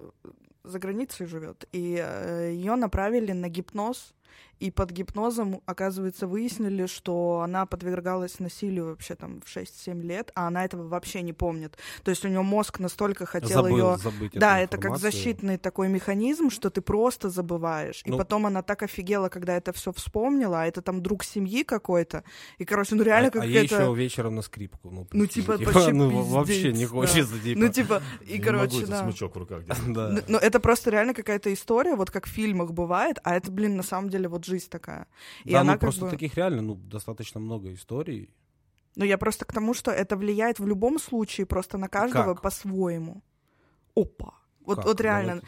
за границей живет, и ее направили на гипноз, и под гипнозом, оказывается, выяснили, что она подвергалась насилию вообще там в 6-7 лет, а она этого вообще не помнит. То есть у нее мозг настолько хотел ее... эту Да, это как защитный такой механизм, что ты просто забываешь. И Ну- потом она так офигела, когда это все вспомнила, а это там друг семьи какой-то. И, короче, ну реально а, а ей какая-то... еще вечером на скрипку. Ну, Ну, типа, вообще ну, пиздец, вообще не да. хочется, типа. Ну, типа, и, не короче, могу да. смычок в руках да. Ну, ну, это просто реально какая-то история, вот как в фильмах бывает, а это, блин, на самом деле вот жизнь такая. И Да, она ну просто бы... таких реально, ну, достаточно много историй. Ну, я просто к тому, что это влияет в любом случае просто на каждого Как? по-своему. Опа. Вот, Как? вот реально.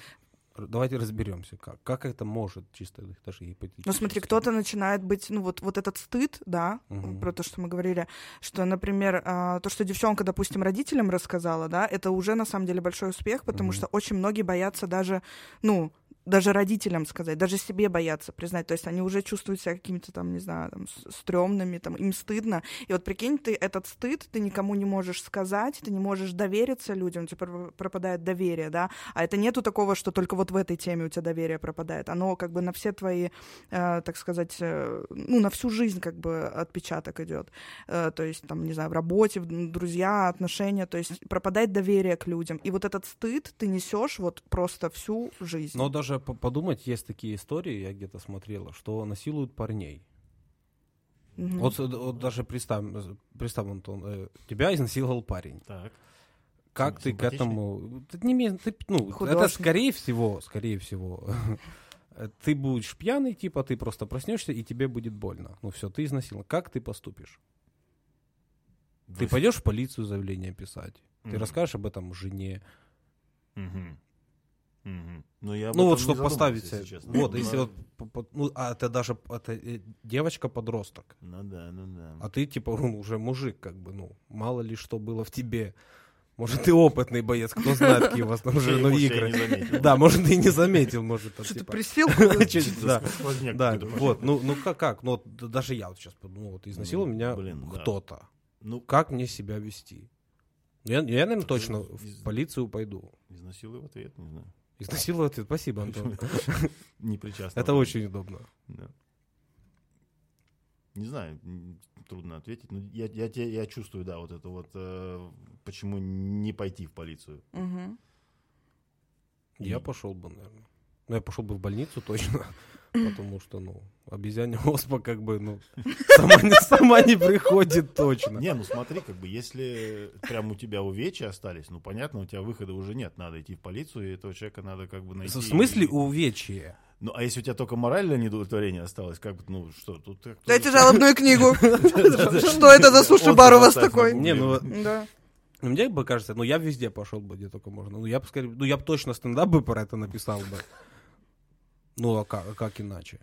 Давайте, давайте разберемся, как. Как это может, чисто даже гипотетически. Ну, смотри, кто-то начинает быть, ну, вот, вот этот стыд, да, Мгм. про то, что мы говорили, что, например, а, то, что девчонка, допустим, родителям рассказала, да, это уже на самом деле большой успех, потому Мгм. что очень многие боятся даже, ну, даже родителям сказать, даже себе боятся признать. То есть они уже чувствуют себя какими-то там, не знаю, там, стрёмными, там, им стыдно. И вот прикинь, ты этот стыд, ты никому не можешь сказать, ты не можешь довериться людям, у тебя пр- пропадает доверие, да. А это нету такого, что только вот в этой теме у тебя доверие пропадает. Оно как бы на все твои, э, так сказать, э, ну, на всю жизнь как бы отпечаток идет. Э, то есть, там, не знаю, в работе, в- друзья, отношения, то есть пропадает доверие к людям. И вот этот стыд ты несешь вот просто всю жизнь. Но даже по- подумать, есть такие истории, я где-то смотрела, что насилуют парней. Мгм. Вот, вот даже представь, э, представь, Антон, э, тебя изнасиловал парень. Так. Как ты к этому... Ты не имеешь- ты, ну, это скорее всего, скорее всего, ты будешь пьяный, типа, ты просто проснешься, и тебе будет больно. Ну все, ты изнасиловал. Как ты поступишь? Ты Вы- пойдешь в полицию заявление писать? Ты Мгм. расскажешь об этом жене? Мгм. Мгм. Ну, я Ну вот, чтобы поставить... если честно. Вот, Ну, если но- вот... Ну, а это даже это, э, девочка-подросток. Ну да, ну да. А ты, типа, ну, уже мужик, как бы, ну, мало ли что было в тебе. Может, ты опытный боец, кто знает, какие у вас там себя не игры. Да, может, ты и не заметил, может, там, Что ты типа, присел? да. Вот, ну, ну как, как, ну, даже я вот сейчас, ну, вот изнасиловал Ну, меня кто-то. Ну, Как мне себя вести? Я, я наверное, точно в полицию пойду. изнасилуй в ответ, не знаю. Изнасиловать, спасибо, Антон. Не причастно. Это очень удобно. Не знаю, трудно ответить. Но я, я, те- я чувствую, да, вот это вот, э, почему не пойти в полицию. Мгм. Я И- пошел бы, наверное. Ну, я пошел бы в больницу точно, потому что, ну, обезьяне оспа как бы, ну, сама не, сама не приходит точно. Не, ну смотри, как бы, если прям у тебя увечья остались, ну, понятно, у тебя выхода уже нет. Надо идти в полицию, и этого человека надо как бы найти. В смысле И- увечье? Ну, а если у тебя только моральное недовлетворение осталось, как бы, ну, что, тут... Дайте жалобную книгу. Что это за суши-бар у вас такой? Не, ну. Да. Ну, Мне бы кажется, ну я везде пошел бы, где только можно. Ну я бы скорее, ну я бы точно стендап бы про это написал бы. Ну а как, а как иначе?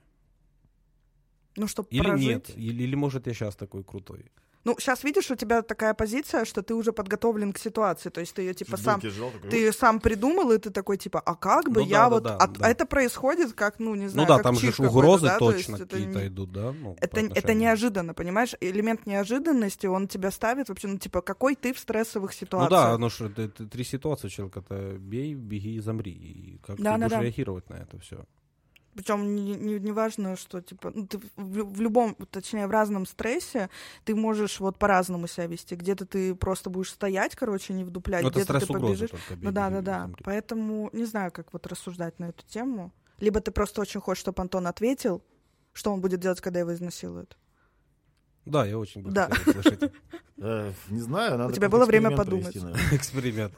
Ну, чтобы Или прожить. нет? Или, или может я сейчас такой крутой? Ну, сейчас видишь, у тебя такая позиция, что ты уже подготовлен к ситуации. То есть ты ее типа Чуть сам сжал, такой, ты её сам придумал, и ты такой, типа, а как бы Ну я да, да, вот... да, а, да. а это происходит как, ну, не Ну знаю, да, как там же угрозы да, то точно это какие-то не- идут, да? Ну, Это, это неожиданно, понимаешь? Элемент неожиданности, он тебя ставит вообще, ну, типа, какой ты в стрессовых Ну ситуациях. да, ну что, три ситуации у человека. Это бей, беги и замри. И как Да, ты да, будешь да. реагировать на это все? Причем не, не, не важно, что, типа, ну, ты в, в любом, точнее, в разном стрессе ты можешь вот по-разному себя вести. Где-то ты просто будешь стоять, короче, не вдуплять, Ну, это где-то ты побежишь. только. бей, Ну да, беги да, да. Поэтому не знаю, как вот рассуждать на эту тему. Либо ты просто очень хочешь, чтобы Антон ответил, что он будет делать, когда его изнасилуют. Да, я очень бы Да. хотел услышать э, не знаю, надо У тебя было время подумать. эксперимент.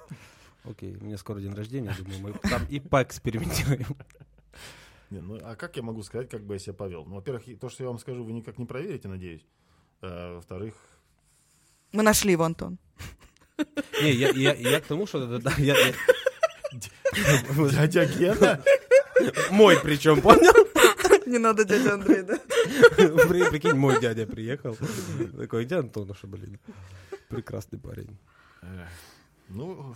Окей, у меня скоро день рождения, думаю, мы там и поэкспериментируем. Не, ну, а как я могу сказать, как бы я себя повел? Ну, во-первых, то, что я вам скажу, вы никак не проверите, надеюсь. А, во-вторых, Мы нашли его, Антон. Не, я, я, я к тому, что да, я, я- дядя Гена? мой причем, понял? Не надо, дядя Андрей, да? При- Прикинь, мой дядя приехал. Такой, где Антоныша, блин? Прекрасный парень. Ну,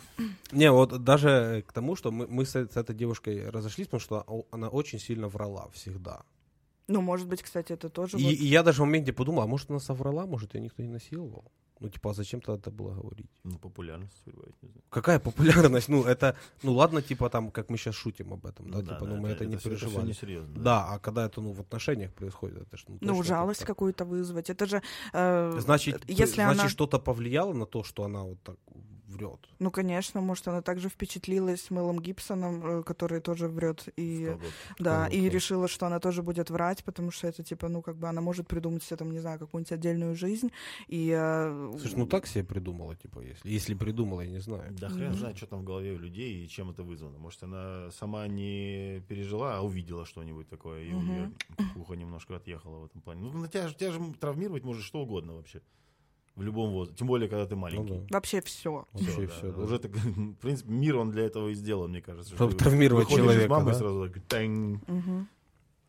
Не, вот даже к тому, что мы, мы с, с этой девушкой разошлись, потому что она очень сильно врала всегда. Ну, может быть, кстати, это тоже И, вот- и я даже в моменте подумал, а может она соврала, может ее никто не насиловал? Ну, типа, а зачем тогда это было говорить? ну, популярность сбивает, не знаю. Какая популярность? Ну, это, ну ладно, типа там, как мы сейчас шутим об этом, да, Ну типа, ну мы это, не всё- всё переживали. несерьезно, да. а когда это, ну, в отношениях происходит, это ж, ну, Ну, точно жалость как-то. какую-то вызвать. Это же... э, Значит, если значит она... что-то повлияло на то, что она вот так врет. Ну, конечно, может, она также впечатлилась Мэлом Гибсоном, э, который тоже врет, и... Колготки. Да, и решила, что она тоже будет врать, потому что это, типа, ну, как бы она может придумать себе, там, не знаю, какую-нибудь отдельную жизнь, и... э, Слушай, ну так себе придумала, типа, если, если придумала, я не знаю. Да хрен Мгм. знает, что там в голове у людей и чем это вызвано. Может, она сама не пережила, а увидела что-нибудь такое, и у Мгм. нее ухо немножко отъехало в этом плане. Ну, на тебя, тебя же травмировать может что угодно вообще. В любом возрасте. Тем более, когда ты Ну маленький. да. Вообще все. Вообще да, все. да. Уже так, в принципе, мир он для этого и сделан, мне кажется. Чтобы что травмировать из человека, мамы да? сразу так тэнь.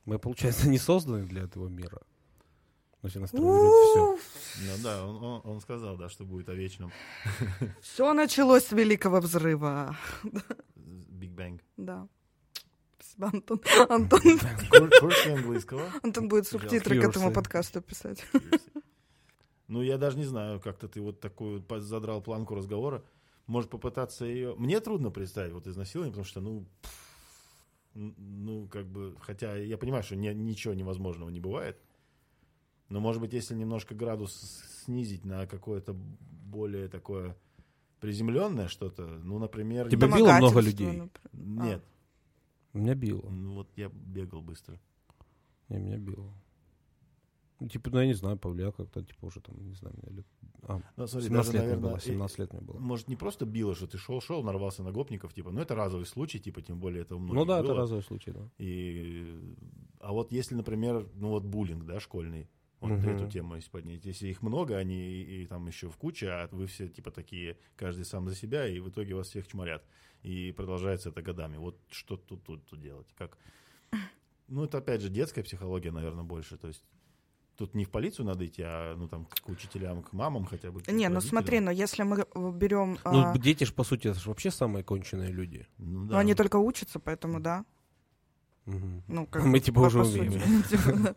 Мы, получается, не созданы для этого мира. Значит, нас все. Ну да, он, он- он сказал, да, что будет о вечном. Все началось с великого взрыва. Биг Бэнг. Да. Спасибо, Антон. Антон, Курс английского. Антон будет субтитры к этому подкасту писать. Ну, я даже не знаю, как-то ты вот такую задрал планку разговора. Может попытаться ее... Мне трудно представить вот изнасилование, потому что, ну, ну, как бы, хотя я понимаю, что не- ничего невозможного не бывает. Но, может быть, если немножко градус снизить на какое-то более такое приземленное что-то, ну, например... Тебя било много людей? например. Нет, Меня било. ну, вот я бегал быстро. Не, меня било. Ну, типа, ну, я не знаю, повлиял как-то, типа, уже там, не знаю, мне лет... А, Ну, смотри, 17 даже, лет мне наверное, было, и- 17 лет мне было. Может, не просто било, что ты шел-шел, нарвался на гопников, типа, ну, это разовый случай, типа, тем более это у многих Ну да, это было. разовый случай, да. И, а вот если, например, ну вот буллинг, да, школьный, вот Мгм. эту тему если поднять, если их много, они и, и там еще в куче, а вы все типа такие, каждый сам за себя, и в итоге вас всех чморят. И продолжается это годами. Вот что тут, тут, тут делать? Как? Ну, это опять же детская психология, наверное, больше. То есть Тут не в полицию надо идти, а ну там к учителям, к мамам хотя бы. Не, ну смотри, но если мы берем... Ну, а, дети же, по сути, это ж вообще самые конченые люди. Ну, ну, да. они только учатся, поэтому да. Мгм. Ну, как Мы типа по- уже по умеем. Типа.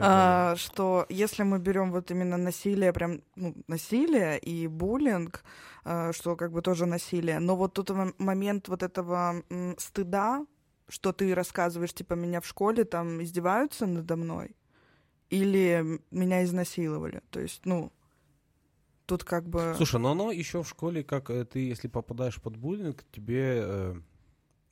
А, что если мы берем вот именно насилие, прям ну, насилие и буллинг, а, что как бы тоже насилие, но вот тут момент вот этого стыда, что ты рассказываешь, типа, меня в школе там издеваются надо мной, или меня изнасиловали. То есть, ну, тут как бы... Слушай, но оно еще в школе, как э, ты, если попадаешь под буллинг, тебе... э,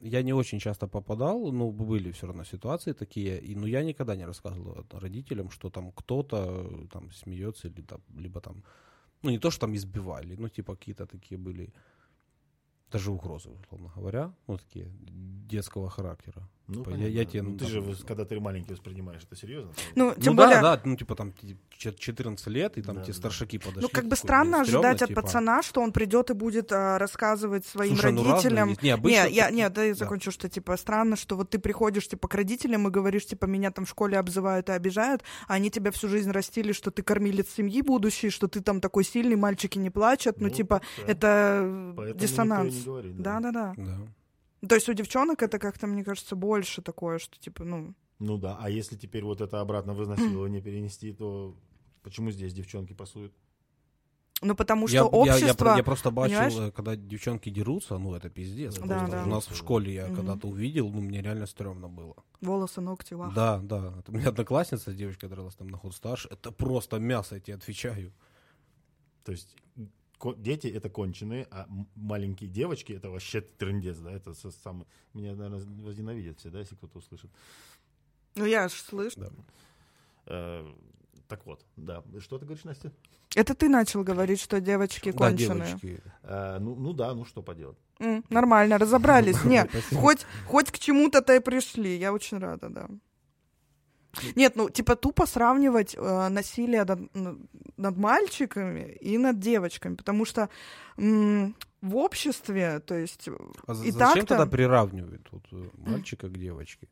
я не очень часто попадал, но были все равно ситуации такие, и, но я никогда не рассказывал родителям, что там кто-то э, там смеется или там, либо там, ну не то, что там избивали, но типа какие-то такие были, даже угрозы, условно говоря, ну такие детского характера. Ну, Типа, я- я тебе, Ну, ну, ты там- же, когда ты маленький воспринимаешь это серьезно. Ну, тем ну более... да, да, ну типа там ти- чет- 14 лет, и там Да, тебе да. старшаки подошли. Ну, как бы странно ожидать от типа. пацана, что он придет и будет а, рассказывать своим Слушай, ну, родителям. есть. Не, обычно Не, я, нет, да, я да. закончу, что типа странно, что вот ты приходишь типа к родителям и говоришь, типа, меня там в школе обзывают и обижают, а они тебя всю жизнь растили, что ты кормилец семьи будущий, что ты там такой сильный, мальчики не плачут. Ну, Ну, типа, да. это Поэтому диссонанс. не да, да. Да. То есть у девчонок это как-то, мне кажется, больше такое, что типа, ну. Ну да, а если теперь вот это обратно в изнасилование перенести, то почему здесь девчонки пасуют? Ну, потому что я, я- я общество. про- я просто бачил, понимаешь? э, когда девчонки дерутся, ну это пиздец. Да, да. У нас в школе я Мгм. когда-то увидел, ну мне реально стрёмно было. Волосы, ногти, вах. Да, да. Это у меня одноклассница, девочка дралась там на ход старше. Это просто мясо, я тебе отвечаю. То есть дети это конченые, а маленькие девочки это вообще трендец, да, это самый... Меня, наверное, возненавидят все, да, если кто-то услышит. Ну, я ж слышу. Да. Э, так вот, да. Что ты говоришь, Настя? Это ты начал говорить, что девочки Да, конченые. девочки. Э, ну, ну да, ну что поделать. М, нормально, разобрались. Нет, Спасибо. хоть, хоть к чему-то-то и пришли. Я очень рада, да. Нет, ну, типа, тупо сравнивать э, насилие над, над мальчиками и над девочками, потому что м, в обществе, то есть... А за- и зачем так-то- тогда приравнивают вот, э, мальчика к девочке?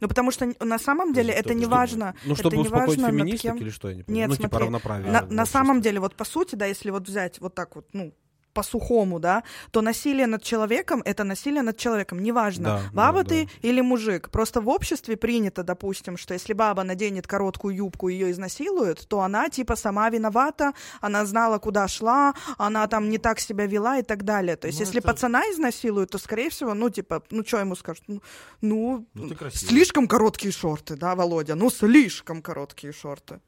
Ну, потому что на самом деле Подожди, это кто не важно. Ну, чтобы это успокоить важно, феминисток кем- или что, я не понимаю. Нет, ну, типа смотри, равноправие. на, на самом деле, вот по сути, да, если вот взять вот так вот, ну, по-сухому, да, то насилие над человеком — это насилие над человеком. Неважно, Да, баба да, ты да. или мужик. Просто в обществе принято, допустим, что если баба наденет короткую юбку, ее изнасилуют, то она типа сама виновата, она знала, куда шла, она там не так себя вела и так далее. То есть Ну, если это- пацана изнасилуют, то, скорее всего, ну, типа, ну, что ему скажут? Ну, ну, Ну, слишком короткие шорты, да, Володя? Ну, слишком короткие шорты.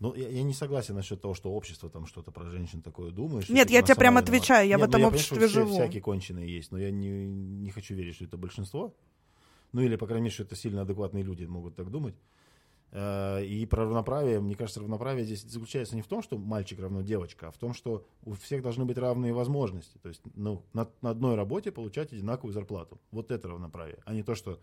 Ну, я, я не согласен насчет того, что общество там что-то про женщин такое думает. Нет, я тебе сама прям виновата. отвечаю, я в Нет, ну, этом понимаю, обществе что все- живу. Всякие конченые есть, но я не, не хочу верить, что это большинство. Ну, или, по крайней мере, что это сильно адекватные люди могут так думать. Э, И про равноправие, мне кажется, равноправие здесь заключается не в том, что мальчик равно девочка, а в том, что у всех должны быть равные возможности. То есть ну, на, на одной работе получать одинаковую зарплату. Вот это равноправие, а не то, что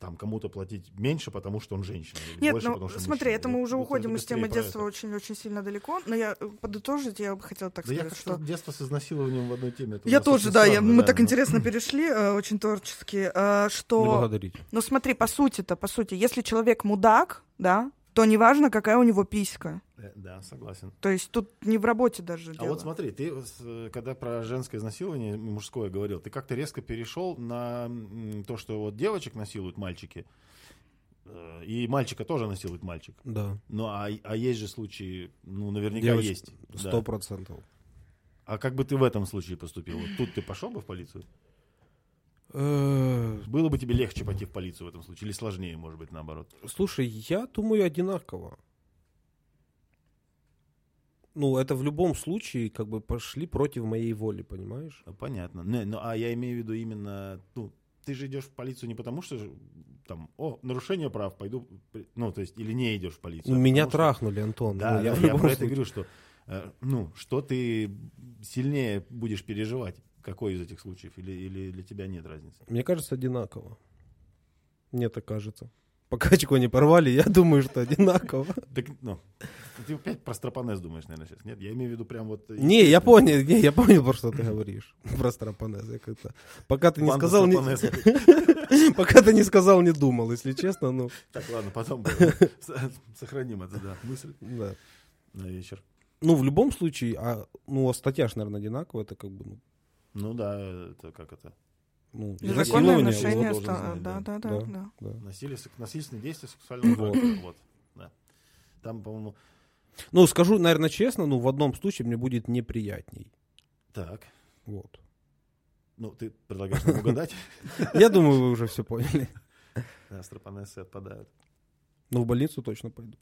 там кому-то платить меньше, потому что он женщина. или Нет, больше, ну потому что смотри, мужчина. это мы уже уходим из темы детства очень-очень сильно далеко. Но я э, подытожить, я бы хотела так Да я сказать, как-то что... детство с изнасилованием в одной теме. Я тоже, да, я- странно, мы да, так интересно перешли, э, очень творчески, э, Не что... благодарить. Ну смотри, по сути-то, по сути, если человек мудак, да, то неважно, какая у него писька. Э, Да, согласен. То есть тут не в работе даже А дело. вот смотри, ты э, когда про женское изнасилование мужское говорил, ты как-то резко перешел на то, что вот девочек насилуют мальчики, э, и мальчика тоже насилует мальчик. Да. Ну, а, а есть же случаи, ну, наверняка Девочек- есть. да. Сто процентов. А как бы ты в этом случае поступил? Вот тут ты пошел бы в полицию? Было бы тебе легче пойти в полицию в этом случае? Или сложнее, может быть, наоборот? Слушай, я думаю одинаково. Ну, это в любом случае как бы пошли против моей воли, понимаешь? Ну, Понятно. Не, ну, а я имею в виду именно, ну, ты же идешь в полицию не потому, что там, о, нарушение прав, пойду, ну, то есть, или не идешь в полицию. Ну, а меня потому что- трахнули, Антон. Да, Ну, да, в я, про это случае- говорю, что, э, ну, что ты сильнее будешь переживать, какой из этих случаев, или, или для тебя нет разницы? Мне кажется, одинаково. Мне так кажется. пока очко не порвали, я думаю, что одинаково. Так, ну, ты опять про стропонез думаешь, наверное, сейчас. Нет, я имею в виду прям вот... Не, я понял, не, я понял, про что ты говоришь. Про стропонез. Я как-то... Пока ты не сказал, не... пока ты не сказал, не думал, если честно, ну, Так, ладно, потом сохраним это, да, мысль да. на вечер. Ну, в любом случае, а, ну, а статья ж, наверное, одинаковая, это как бы, ну, Ну да, это как это? ну, Незаконное отношение. Да, да. да, Да. да, да. Насилие, насильственные действия сексуального Вот. Вот. Да. Там, по-моему... Ну, скажу, наверное, честно, ну, в одном случае мне будет неприятней. Так. Вот. Ну, ты предлагаешь нам угадать? Я думаю, вы уже все поняли. Да, стропонесы отпадают. Ну, в больницу точно пойду.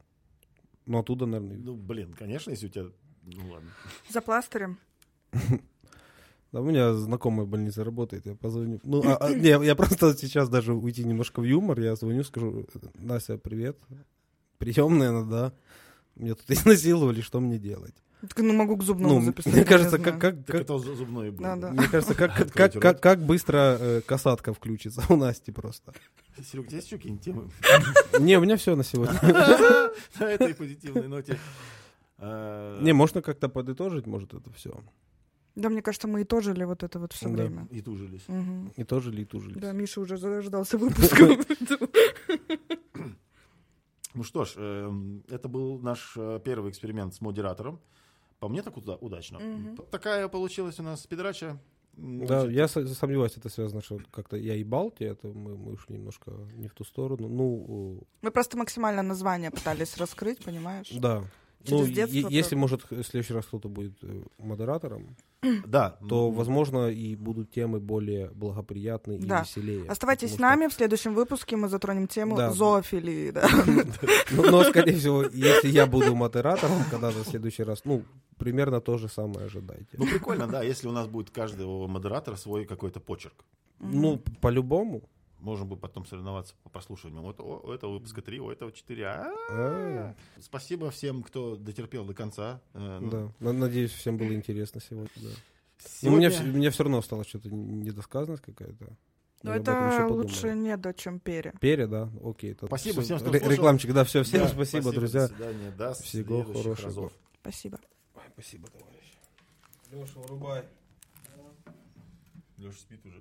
Ну, оттуда, наверное, Ну, блин, конечно, если у тебя... Ну, ладно. За пластырем. Да, у меня знакомая в больнице работает, я позвоню. Ну, а, а, не, я просто сейчас даже уйти немножко в юмор, я звоню, скажу, Настя, привет, приемная, ну да, меня тут изнасиловали, что мне делать? Так, ну, могу к зубному Ну, записать. мне кажется, как, как, Так как, это зу- зубной был. Да, да. мне кажется, как, как, как, рот. как быстро э, касатка включится у Насти просто. Серег, у тебя есть еще какие-нибудь темы? Не, у меня все на сегодня. На этой позитивной ноте. Не, можно как-то подытожить, может, это все. Да, мне кажется, мы и тожили вот это вот все Да. время. И тужились. Мгм. И тоже ли, и тужились. Да, Миша уже заждался выпуска. Ну что ж, эм, это был наш э, первый эксперимент с модератором. По мне так уда- удачно. Такая получилась у нас педрача. М, Да, я со- сомневаюсь, это связано, что как-то я ебал тебя, это мы, мы ушли немножко не в ту сторону. Ну, Мы просто максимально название пытались раскрыть, понимаешь? да. Через ну, детство е- если, может, в следующий раз кто-то будет э, модератором, Да. то, м, возможно, и будут темы более благоприятные и Да. веселее. Оставайтесь с нами, в следующем выпуске мы затронем тему Да. зоофилии. Да. что- Ну, но, скорее всего, если я буду модератором когда-то в следующий раз, ну, примерно то же самое ожидайте. Ну, прикольно, да, если у нас будет каждого модератора свой какой-то почерк. Ну, по-любому. Можем бы потом соревноваться по прослушиванию. Вот о, у этого выпуска 3, у этого 4. А, А, Спасибо всем, кто дотерпел до конца. Э, ну, Да. На- Надеюсь, всем было интересно сегодня. да. Но сегодня- меня все равно осталось что-то недосказанность какая-то. Но Я еще это лучше не до, чем пере. Пере, да? Окей. Спасибо всем, кто слушал. Рекламчик, да, все, всем Да, спасибо, друзья. До свидания. До Всего хорошего. разов. Спасибо. Ой, Спасибо, товарищ. Леша, вырубай. Леша спит уже.